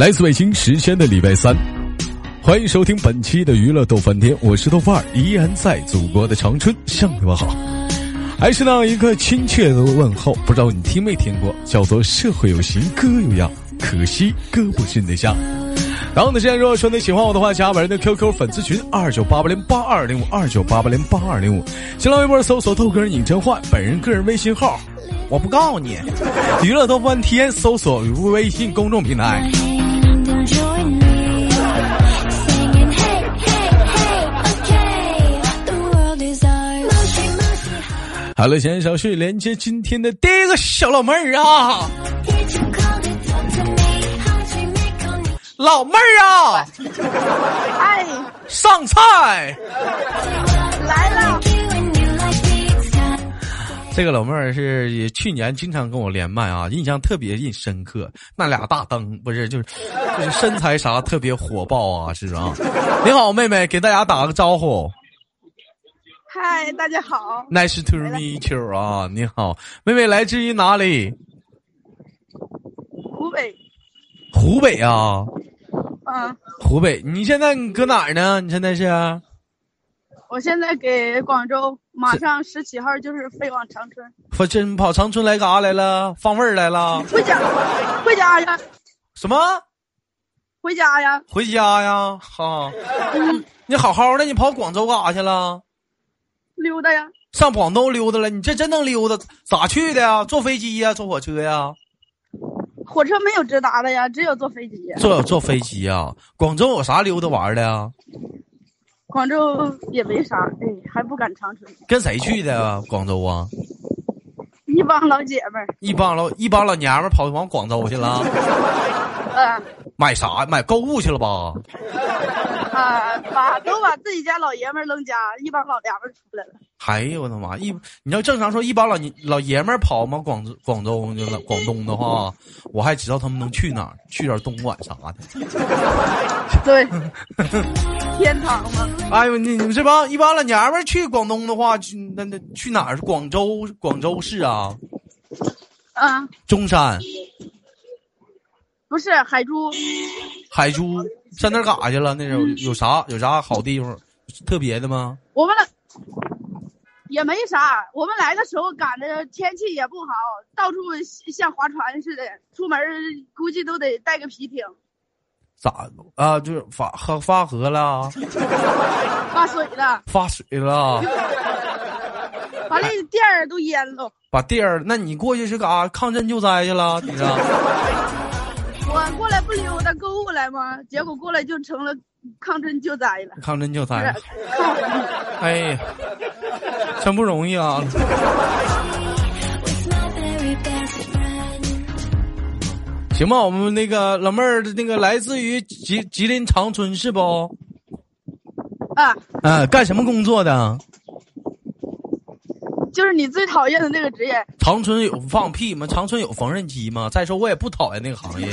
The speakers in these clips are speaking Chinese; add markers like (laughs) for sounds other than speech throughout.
来自北京时间的礼拜三，欢迎收听本期的娱乐逗翻天，我是豆瓣儿，依然在祖国的长春向你们好，还是那样一个亲切的问候，不知道你听没听过，叫做社会有型哥有样，可惜哥不是你的像。然后呢，现在如果说你喜欢我的话，加本人的 QQ 粉丝群二九八八零八二零五二九八八零八二零五，新浪微博搜索豆哥尹真焕，本人个人微信号，我不告诉你，娱乐逗翻天搜索微信公众平台。好了，闲言少叙，连接今天的第一个小老妹儿啊，老妹儿啊，(laughs) 哎，上菜。来了，这个老妹儿是去年经常跟我连麦啊，印象特别印深刻。那俩大灯不是就是就是身材啥特别火爆啊，是啊。你好，妹妹，给大家打个招呼。嗨，大家好，Nice to meet you 啊，你好，妹妹来自于哪里？湖北，湖北啊，啊，湖北。你现在你搁哪儿呢？你现在是？我现在给广州，马上十七号就是飞往长春，我真跑长春来干啥来了？放味儿来了？回家，回家呀，什么？回家呀，回家呀？哈、(laughs) 你好好的，你跑广州干啥去了？溜达呀，上广东溜达了？你这真能溜达？咋去的呀？坐飞机呀？坐火车呀？火车没有直达的呀，只有坐飞机。坐坐飞机呀？广州有啥溜达玩的呀？广州也没啥，哎，还不赶长春，跟谁去的啊？广州啊？一帮老姐们儿，一帮老一帮老娘们儿跑往广州去了，嗯买啥？买购物去了吧？啊，把都把自己家老爷们儿扔家，一帮老娘们儿出来了。哎呦我的妈！一你要正常说，一帮老老爷们儿跑嘛广州广州广东的话，我还知道他们能去哪儿，去点东莞啥的。对，(laughs) 天堂吗，哎呦，你你们这帮一帮老娘们儿去广东的话，去那那去哪儿？广州广州市啊，啊，中山、不是海珠，海珠，上那儿干啥去了？那有有啥有啥好地方？特别的吗？我们来也没啥，我们来的时候赶的天气也不好，到处像划船似的，出门估计都得带个皮艇，咋啊？就是发发发河了，(laughs) 发水了，发水了，完了店儿都淹了。把地儿，那你过去是干啥？抗震救灾去了？你这我过来不溜达购物来吗？结果过来就成了抗震救灾了，抗震救灾？(laughs) 哎呀，真不容易啊！行吧，我们那个老妹儿，那个来自于吉吉林长春是不？啊，啊、干什么工作的？就是你最讨厌的那个职业，长春有放屁吗？长春有缝纫机吗？再说我也不讨厌那个行业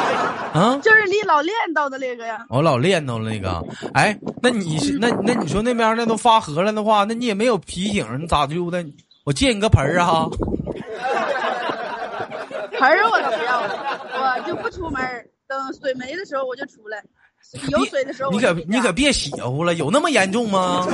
(laughs) 啊。就是你老练到的那个呀。我老练到了那个，哎，那你是那那你说那边那都发河了的话，那你也没有皮艇，你咋溜达？我借你个盆儿啊！盆儿我都不要了，我就不出门儿，等水没的时候我就出来，有水的时候你可你可别邪乎了，有那么严重吗？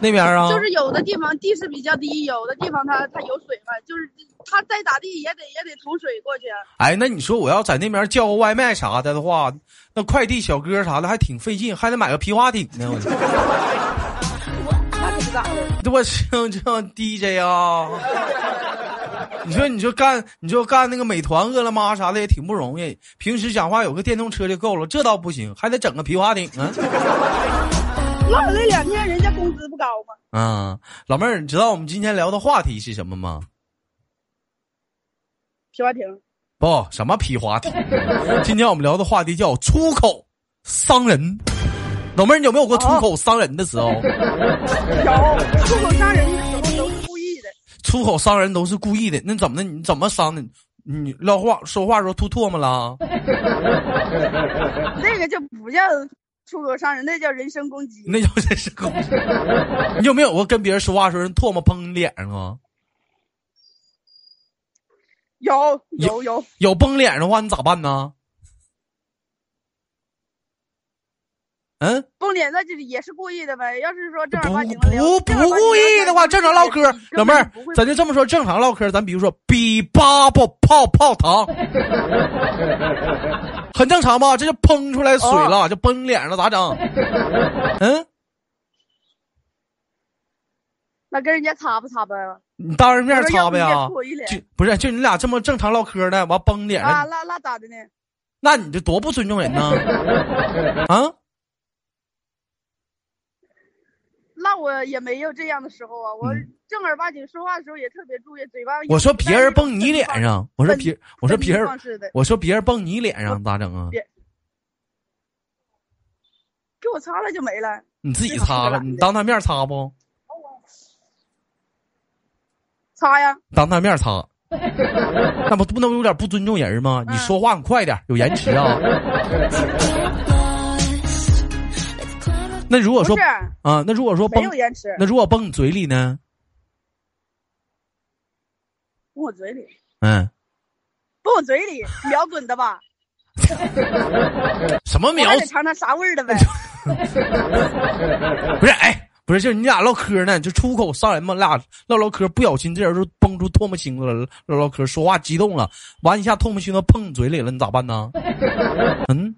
那边啊，就是有的地方地势比较低，有的地方它它有水嘛，就是它再咋地也得也得通水过去啊。哎，那你说我要在那边叫个外卖啥的的话，那快递小哥啥的还挺费劲，还得买个皮划艇呢。我。这我 (laughs) 像这样 DJ 啊，你说你说干你说干那个美团、饿了么啥的也挺不容易，平时讲话有个电动车就够了，这倒不行，还得整个皮划艇啊。(laughs) 落了两天，人家工资不高吗？啊，老妹儿，你知道我们今天聊的话题是什么吗？皮划艇，不，什么皮划艇？(laughs) 今天我们聊的话题叫出口伤人。老妹儿，你有没有过出口伤人的时候？有出口伤人。出口伤人都是故意的，那怎么的？你怎么伤的？你撂话说话时候吐唾沫了？(laughs) 那个就不叫出口伤人，那叫人身攻击。那叫人身攻击。(laughs) 你有没有过跟别人说话的时候人唾沫喷你脸上啊？有有有，有崩脸的话，你咋办呢？嗯，崩脸那就是也是故意的呗。要是说正儿不八经不不故意的话，正常唠嗑，老妹儿，咱就这么说，正常唠嗑，咱比如说比巴不泡泡糖，很正常吧？这就喷出来水了，就崩脸上了，咋整？嗯，(laughs) 那跟人家擦不擦呗？你当着面擦呗就不是，就你俩这么正常唠嗑的，完崩脸啊，上，那那咋的呢？那你这多不尊重人呢？(laughs) 啊？那我也没有这样的时候啊，我嗯正儿八经说话的时候也特别注意嘴巴。我说别人蹦你脸上，我说别，我说别人，我说别人蹦你脸上咋整啊？给我擦了就没了。你自己擦了，你当他面擦不？擦呀，当他面擦，那不不能有点不尊重人吗？你嗯说话你快点，有延迟啊。(laughs) 那如果说啊，那如果说没崩有延迟，那如果崩你嘴里呢？崩我嘴里，嗯，崩我嘴里，(laughs) 瞄准的吧？(laughs) 什么苗我得尝尝啥味儿的呗。(laughs) 不是，哎，不是，就是你俩唠嗑呢，就出口上人嘛，俩唠唠嗑，不小心这人就崩出唾沫星子了，唠唠嗑，说话激动了，完一下唾沫星子碰你嘴里了，你咋办呢？嗯，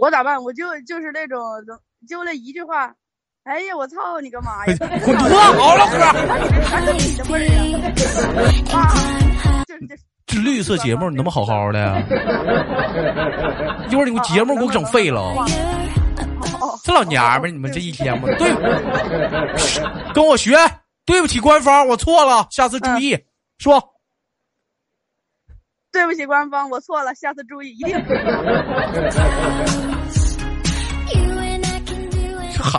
我咋办？我就就是那种就那一句话，哎呀，我操你个妈呀！(laughs) 滚犊子，好好唠嗑。还是你的味儿呀！(laughs) 啊，这绿色节目你他妈好好的呀！一会儿你们节目给我整废了。哦，这老娘们儿，你们这一天吗，对，跟我学，对不起官方，我错了，下次注意。说，对不起官方，我错了，下次注意，一定。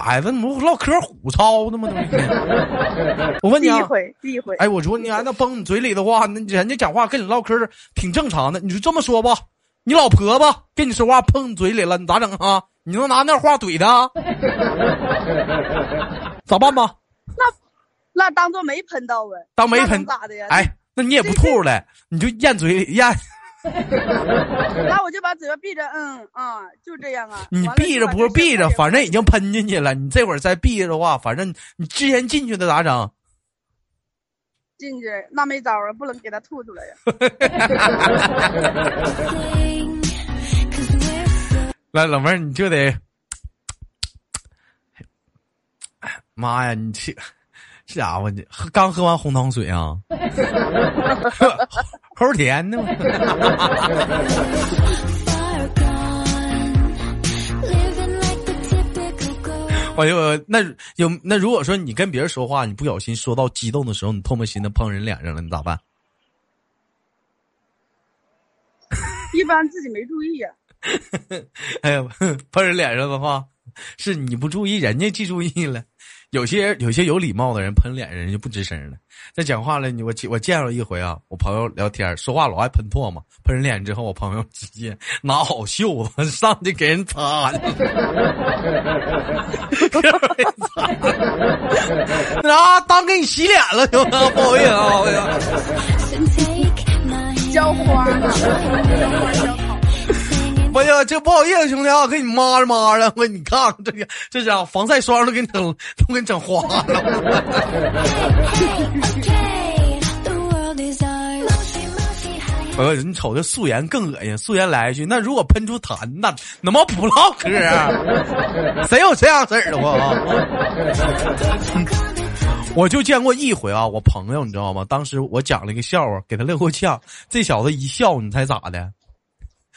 这孩子，你不唠嗑虎操的吗？都。我问你啊，第一回，第一回。哎，我说你还那崩你嘴里的话，那人家讲话跟你唠嗑挺正常的。你就这么说吧，你老婆子跟你说话碰你嘴里了，你咋整啊？你能拿那话怼他？咋办吧？那那当做没喷到呗，当没喷咋的呀？哎，那你也不吐出来，你就咽嘴里咽。(laughs) 那我就把嘴巴闭着，嗯啊，就这样啊。你闭着不是闭着反正已经喷进去了。你这会儿再闭着的话，反正你之前进去的咋整？进去，那没招啊，不能给他吐出来呀。(laughs) 来，老妹儿，你就得，妈呀，你这这家伙，你喝刚喝完红糖水啊？(laughs) 齁甜呢。(laughs) 我就那有那如果说你跟别人说话，你不小心说到激动的时候，你唾沫星子碰人脸上了，你咋办？(laughs) 一般自己没注意呀、(laughs) 哎呀，碰人脸上的话，是你不注意，人家记注意了。有些有些有礼貌的人喷脸上，人就不吱声了。再讲话了，你我我见了一回啊，我朋友聊天说话老爱喷唾沫，喷人脸之后，我朋友直接拿好袖子上去给人擦啊，(laughs) 当给你洗脸了，行吗？(laughs) 不好意思啊。浇花呢，哎呀，这不好意思，兄弟啊，给你抹着抹着，我你看看这个这家伙防晒霜都给你整都给你整花了。我说你瞅这素颜更恶心，素颜来一句，那如果喷出痰，那怎么不唠嗑啊？谁有这样式儿的我？(laughs) 我就见过一回啊，我朋友你知道吗？当时我讲了一个笑话，给他乐够呛，这小子一笑，你猜咋的？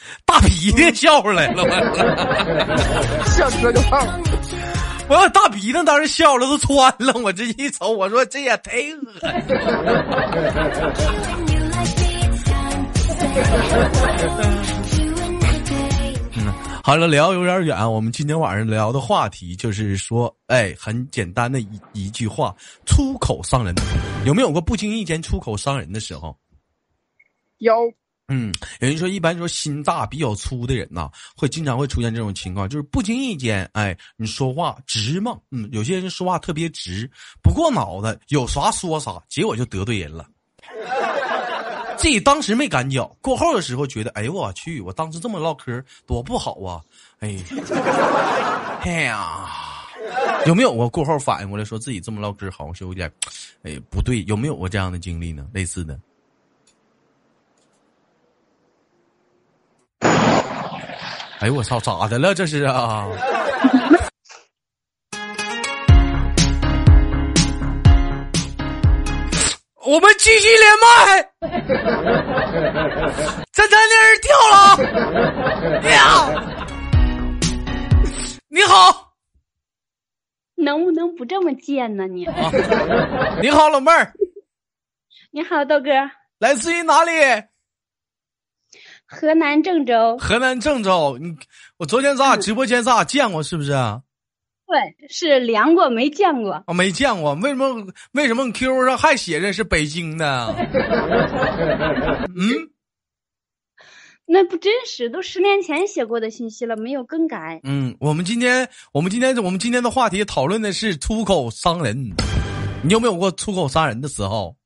(laughs) 大鼻涕笑出来了，我 (laughs) 笑出个泡。(laughs) 我要大鼻子当时笑了都穿了，我这一瞅，我说这也忒恶心嗯，好了，聊有点远，我们今天晚上聊的话题就是说，哎，很简单的一一句话，出口伤人，有没有过不经意间出口伤人的时候？有嗯，有人说，一般说心大比较粗的人呐、会经常会出现这种情况，就是不经意间，哎，你说话直嘛，嗯，有些人说话特别直，不过脑子，有啥说啥，结果就得罪人了。自己当时没感觉，过后的时候觉得，哎呦我去，我当时这么唠嗑多不好啊！哎，哎呀，有没有过过后反应过来，说自己这么唠嗑好像是有点，哎不对，有没有过这样的经历呢？类似的？哎呦我操，咋的了这是啊？我们继续连麦，咱咱那人掉了，你好，能不能不这么贱呢你？啊，你好，老妹儿，你好，豆哥，来自于哪里？河南郑州。河南郑州，你我昨天咱俩直播间咱俩见过是不是？对，是量过没见过。我没见过，为什么？为什么你 QQ 上还写着是北京的？(laughs) 嗯，那不真实，都十年前写过的信息了，没有更改。嗯，我们今天，我们今天，我们今天的话题讨论的是出口伤人。你有没有过出口伤人的时候？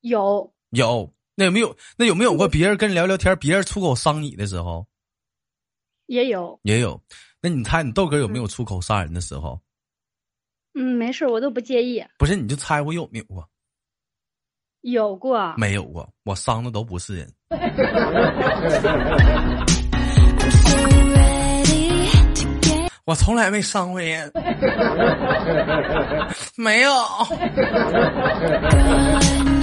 有。有。那有没有？那有没有过别人跟人聊聊天，别人出口伤你的时候？也有。也有。那你猜你豆哥有没有出口伤人的时候？嗯，没事，我都不介意。不是，你就猜我有没有过？有过。没有过，我伤的都不是人。我从来没伤过人。(laughs) 没有。(laughs) (laughs)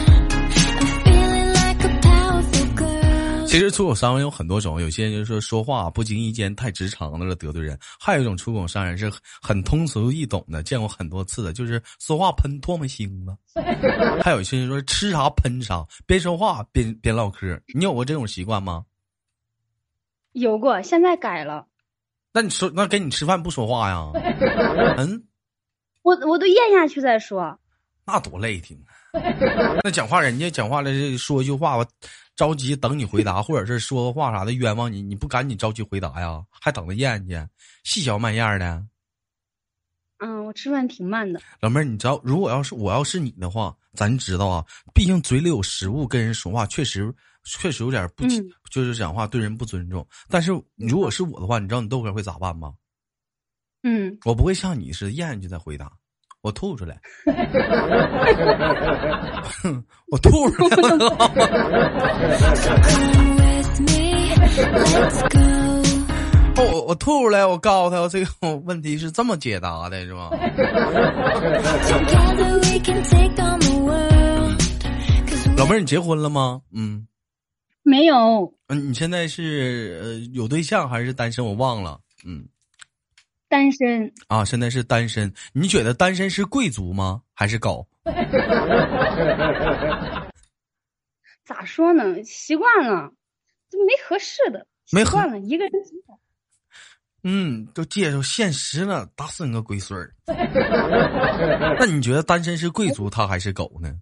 其实出口伤人有很多种，有些人就说说话不经意间太直肠子了得罪人，还有一种出口伤人是很通俗易懂的，见过很多次的，就是说话喷唾沫星子。还有一些人说吃啥喷啥，边说话边边唠嗑。你有过这种习惯吗？有过，现在改了。那你说，那跟你吃饭不说话呀？(laughs) 嗯，我我都咽下去再说。那多累挺。(laughs) 那讲话人家讲话了，说一句话我。着急等你回答，或者是说个话啥的冤枉你，你不赶紧着急回答呀？还等着咽去，细嚼慢咽的。嗯，我吃饭挺慢的。老妹儿，你知道，如果要是我要是你的话，咱知道啊，毕竟嘴里有食物，跟人说话确实确实有点不，就是讲话对人不尊重。但是如果是我的话，你知道你豆哥会咋办吗？嗯，我不会像你似的咽下去再回答。我吐出来，(laughs) 我吐出来了。(laughs) 我我吐出来，我告诉他，这个问题是这么解答的，是吧？(laughs) 老妹儿，你结婚了吗？嗯，没有。嗯，你现在是呃有对象还是单身？我忘了。嗯。单身啊，现在是单身。你觉得单身是贵族吗？还是狗？(laughs) 咋说呢？习惯了，就没合适的。没惯了，一个人挺好。嗯，都接受现实了，打死你个龟孙儿！(laughs) 那你觉得单身是贵族，他还是狗呢？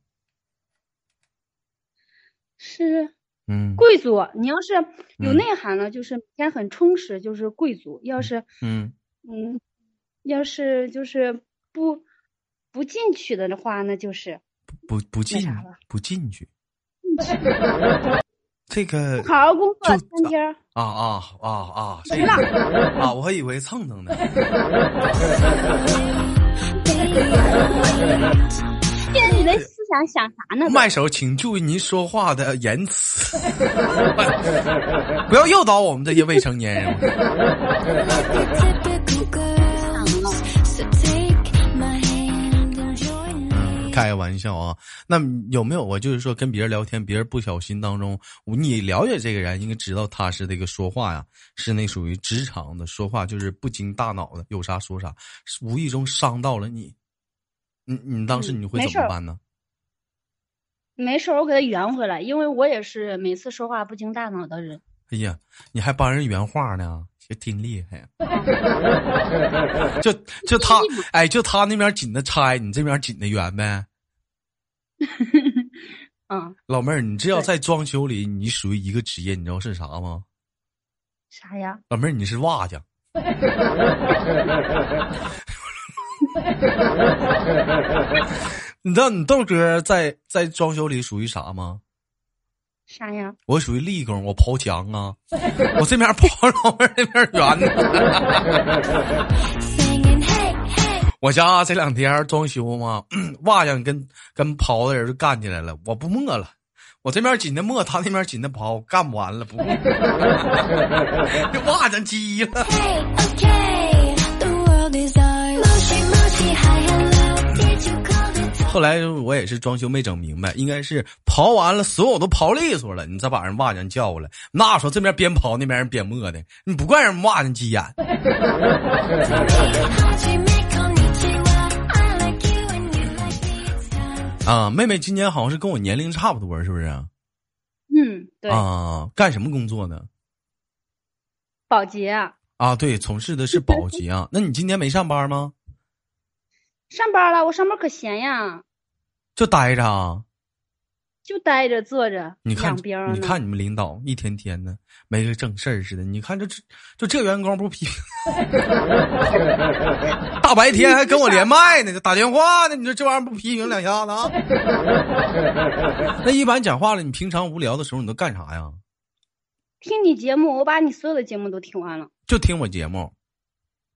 是，嗯，贵族。你要是有内涵了，就是每天很充实，就是贵族。要是，嗯。嗯，要是就是不不进去的话，那就是不不进不进去。(laughs) 这个好好工作三天啊啊啊啊！谁了啊？我还以为蹭蹭呢。(laughs) 现在你的思想想啥呢？麦手，请注意您说话的言辞，(laughs) 不要诱导我们这些未成年人。开个玩笑啊，那有没有我就是说跟别人聊天，别人不小心当中，你了解这个人，应该知道他是这个说话呀，是那属于职场的说话，就是不经大脑的，有啥说啥，无意中伤到了你，你你当时你会怎么办呢？没事，我给他圆回来，因为我也是每次说话不经大脑的人。哎呀，你还帮人圆话呢？挺厉害，就就他，(laughs) 哎，就他那边紧的拆，你这边紧的圆呗。(laughs) 嗯，老妹儿，你这要在装修里，你属于一个职业，你知道是啥吗？啥呀？老妹儿，你是瓦匠。(laughs) 你知道你豆哥在在装修里属于啥吗？啥呀？我属于立功，我刨墙啊，我这边刨，老妹儿那边圆呢。我家这两天装修嘛，瓦匠跟跟刨的人就干起来了，我不磨了，我这边紧的磨，他那边紧的刨，干不完了，不，这瓦匠急了。(laughs) 后来我也是装修没整明白，应该是刨完了，所有都刨利索了，你再把人瓦匠叫过来。那时候这边边刨，那边人边磨的，你不怪人瓦匠急眼。(laughs) 啊，妹妹今年好像是跟我年龄差不多，是不是？嗯，对。啊，干什么工作呢？保洁。啊，对，从事的是保洁啊。那你今天没上班吗？上班了，我上班可闲呀，就待着啊，就待着坐着。你看，你看你们领导一天天的没个正事儿似的。你看这这就这员工不批评，(laughs) 大白天还跟我连麦呢，打电话呢。你说这玩意儿不批评两下子啊？(laughs) 那一般讲话了，你平常无聊的时候你都干啥呀？听你节目，我把你所有的节目都听完了。就听我节目。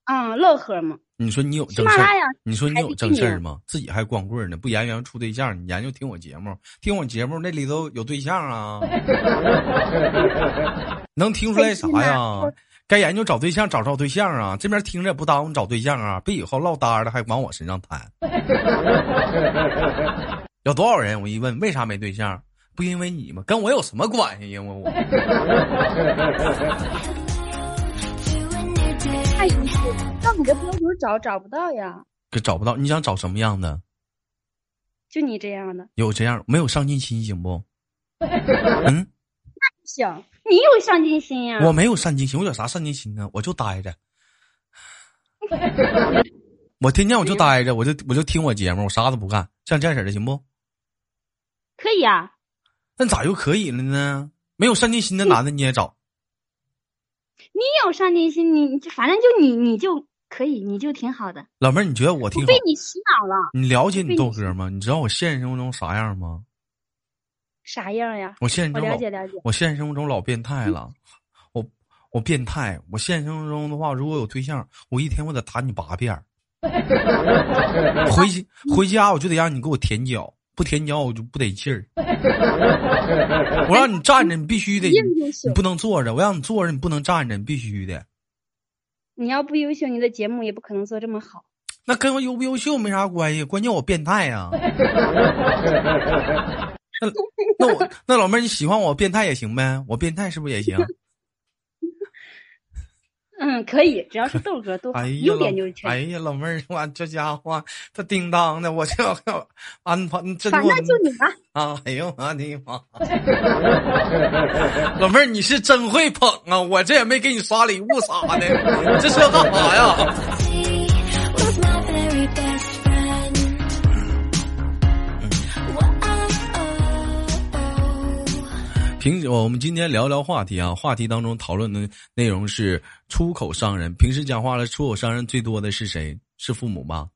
啊，乐呵嘛。你说你有正事儿？你说你有正事儿吗？自己还光棍呢，不研究处对象，你研究听我节目，听我节目那里头有对象啊？(laughs) 能听出来啥呀？该研究找对象找找对象啊！这边听着也不耽误你找对象啊！别以后落单了还往我身上摊。(laughs) 有多少人？我一问，为啥没对象？不因为你吗？跟我有什么关系？因为我。你的标准找找不到呀？可找不到，你想找什么样的？就你这样的。有这样没有上进心行不？(laughs) 嗯，那不行，你有上进心呀。我没有上进心，我有啥上进心呢？我就待着。(laughs) 我天天我就待着，我就我就听我节目，我啥都不干，像这样式的行不？可以啊。那咋又可以了呢？没有上进心的男的你也找？你有上进心，你反正就你你就。可以，你就挺好的。老妹儿，你觉得我挺好？被你洗脑了。你了解你豆哥吗？你知道我现实生活中啥样吗？啥样呀？我现实中了解了解。我现实生活中老变态了，(laughs) 我我变态。我现实生活中的话，如果有对象，我一天我得打你八遍。回回家我就得让你给我舔脚，不舔脚我就不得劲儿。我让你站着，你必须得，(laughs) 你不能坐着。我让你坐着，你不能站着，你必须的。你要不优秀，你的节目也不可能做这么好。那跟我优不优秀没啥关系，关键我变态 (laughs) 呀。那那我那老妹儿你喜欢我变态也行呗，我变态是不是也行？嗯，可以，只要是豆哥都优点就全。哎呀，老妹儿，我这家伙他叮当的，我就要安排。反正就你吧啊！哎呦我的妈！(laughs) 老妹儿，你是真会捧啊！我这也没给你刷礼物啥的，这是要干啥呀？平时我们今天聊聊话题啊，话题当中讨论的内容是出口伤人。平时讲话的，出口伤人最多的是谁？是父母吗？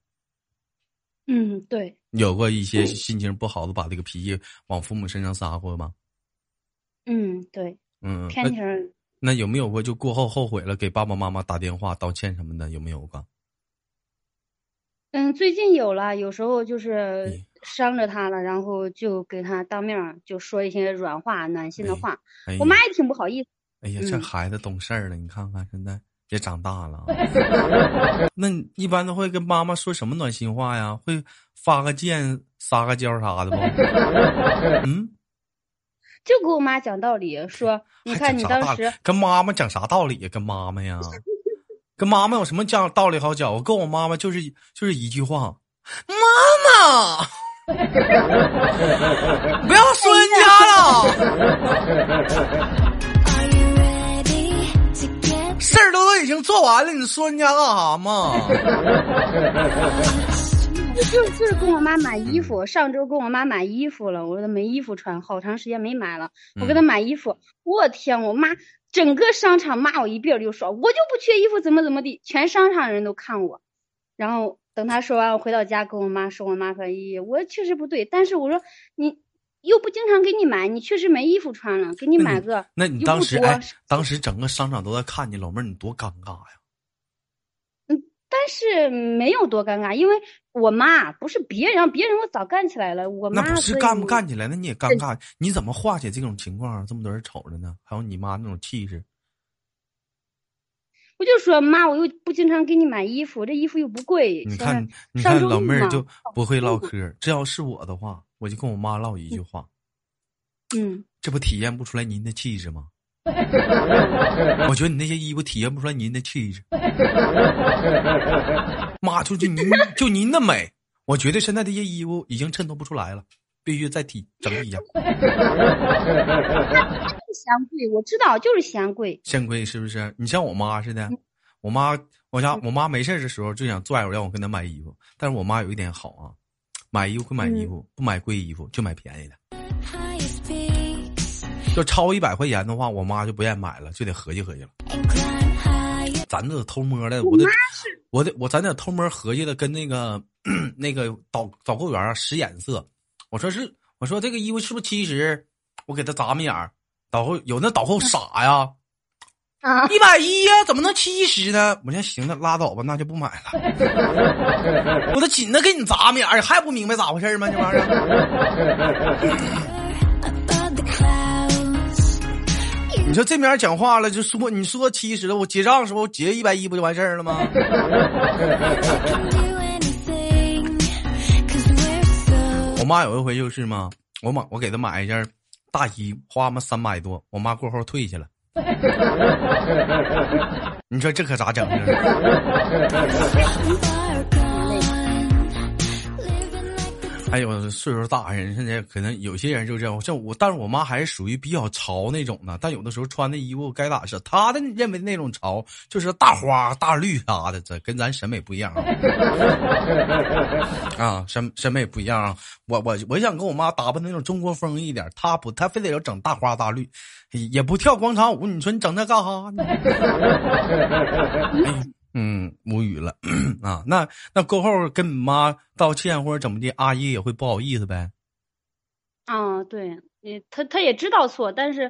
嗯，对。有过一些心情不好的，把这个脾气往父母身上撒过吗？嗯，对。嗯，天天。那有没有过就过后后悔了，给爸爸妈妈打电话道歉什么的？有没有过？嗯，最近有了，有时候就是伤着他了，然后就给他当面就说一些软话、暖心的话。我妈也挺不好意思。哎呀，这孩子懂事儿了，你看看现在也长大了。(laughs) 那一般都会跟妈妈说什么暖心话呀？会发个贱、撒个娇啥的吗？(laughs) 嗯，就给我妈讲道理，说 (laughs) 你看你当时跟妈妈讲啥道理呀？跟妈妈呀。跟妈妈有什么讲道理好讲？我跟我妈妈就是就是一句话，妈妈，(laughs) 不要说人家了，事儿都都已经做完了，你说人家干啥嘛？就就是跟我妈买衣服，上周跟我妈买衣服了，我说没衣服穿，好长时间没买了，我给她买衣服，我天，我妈。整个商场骂我一遍就说，我就不缺衣服，怎么怎么地，全商场人都看我。然后等他说完，我回到家跟我妈说，我妈说：“咦，我确实不对。”但是我说：“你又不经常给你买，你确实没衣服穿了，给你买个。”那你当时哎，当时整个商场都在看你，老妹儿，你多尴尬呀！嗯，但是没有多尴尬，因为我妈不是别人，别人我早干起来了。我妈那不是干不干起来，那你也尴尬。你怎么化解这种情况？这么多人瞅着呢，还有你妈那种气势。我就说妈，我又不经常给你买衣服，这衣服又不贵。你看，你看老妹儿就不会唠嗑。这要是我的话，我就跟我妈唠一句话。嗯，这不体验不出来您的气质吗？(laughs) 我觉得你那些衣服体验不出来您的气质。妈，就就您就您的美，我觉得现在这些衣服已经衬托不出来了，必须再提整理一下。嫌贵，我知道，就是嫌贵。嫌贵是不是？你像我妈似的，我妈我家我妈没事的时候就想拽我，让我跟她买衣服。但是我妈有一点好啊，买衣服会买衣服，不买贵衣服，就买便宜的。就超一百块钱的话，我妈就不愿意买了，就得合计合计了。咱这偷摸的，我得我得我咱得偷摸合计的，跟那个 (clears throat) 那个导导购员啊使眼色。我说是，我说这个衣服是不是七十？我给他眨巴眼儿。导后有那导后傻呀，啊，一百一呀，怎么能七十呢？我说行了，拉倒吧，那就不买了。(laughs) 我都紧着给你眨巴眼儿，还不明白咋回事吗？这玩意儿。(laughs) 你说这面讲话了，就说你说七十了，我结账时候结一百一不就完事儿了吗？(laughs) 妈有一回就是嘛，我买我给她买一件。大衣花嘛三百多，我妈过后退去了。(laughs) 你说这可咋整？还有岁数大人，现在可能有些人就这样，像我，但是我妈还是属于比较潮那种的。但有的时候穿的衣服该咋是，她的认为那种潮就是大花大绿啥的，这跟咱审美不一样啊，(laughs) 啊审审美不一样啊。我我我想跟我妈打扮那种中国风一点，她不，她非得要整大花大绿，也不跳广场舞。你说你整那干哈呢？(laughs) 嗯，无语了 (clears throat) 啊！那那过后跟你妈道歉或者怎么的，阿姨也会不好意思呗。啊，对，他他也知道错，但是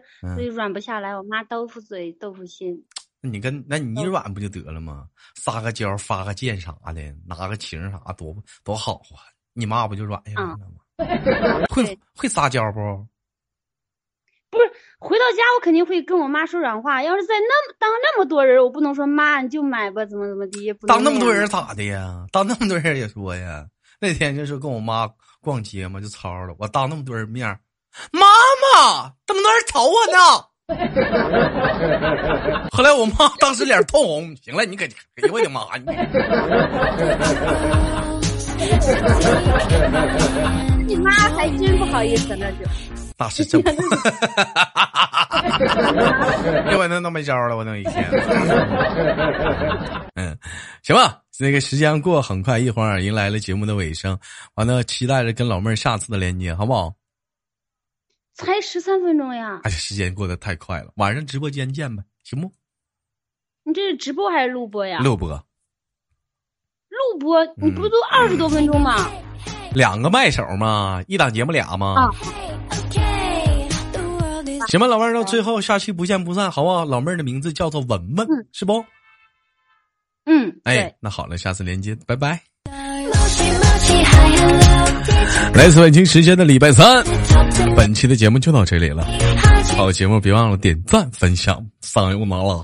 软不下来。我妈豆腐嘴豆腐心。那你跟那你软不就得了吗？撒个娇发个贱啥的，拿个情啥多多好啊！你妈不就软下来了吗？会 (laughs) 会撒娇不？回到家，我肯定会跟我妈说软话。要是在那么当那么多人，我不能说妈你就买吧，怎么怎么地。当那么多人咋的呀？当那么多人也说呀。那天就是跟我妈逛街嘛，就吵了。我当那么多人面，妈妈，这么多人瞅我呢。(laughs) 后来我妈当时脸通红。行了，你可，哎呦我的妈！你妈还真不好意思，那就。(laughs) 那是真，又晚上都没招了，我等一天。嗯，行吧，那个时间过很快，一会儿迎来了节目的尾声，完了期待着跟老妹儿下次的连接，好不好？才十三分钟呀！哎呀，时间过得太快了，晚上直播间见呗，行不？你这是直播还是录播呀？录播。录播，你不都二十多分钟吗？两个麦手嘛？一档节目俩嘛？啊。行吧，老妹儿，到最后下期不见不散，好不好？老妹儿的名字叫做文文，是不？嗯，哎，那好了，下次连接，拜拜。来自北京时间的礼拜三，本期的节目就到这里了。好节目别忘了点赞分享，上油拿了。